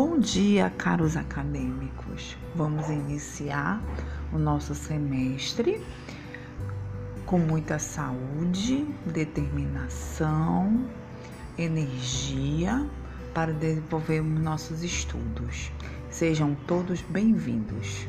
Bom dia, caros acadêmicos. Vamos iniciar o nosso semestre com muita saúde, determinação, energia para desenvolvermos nossos estudos. Sejam todos bem-vindos.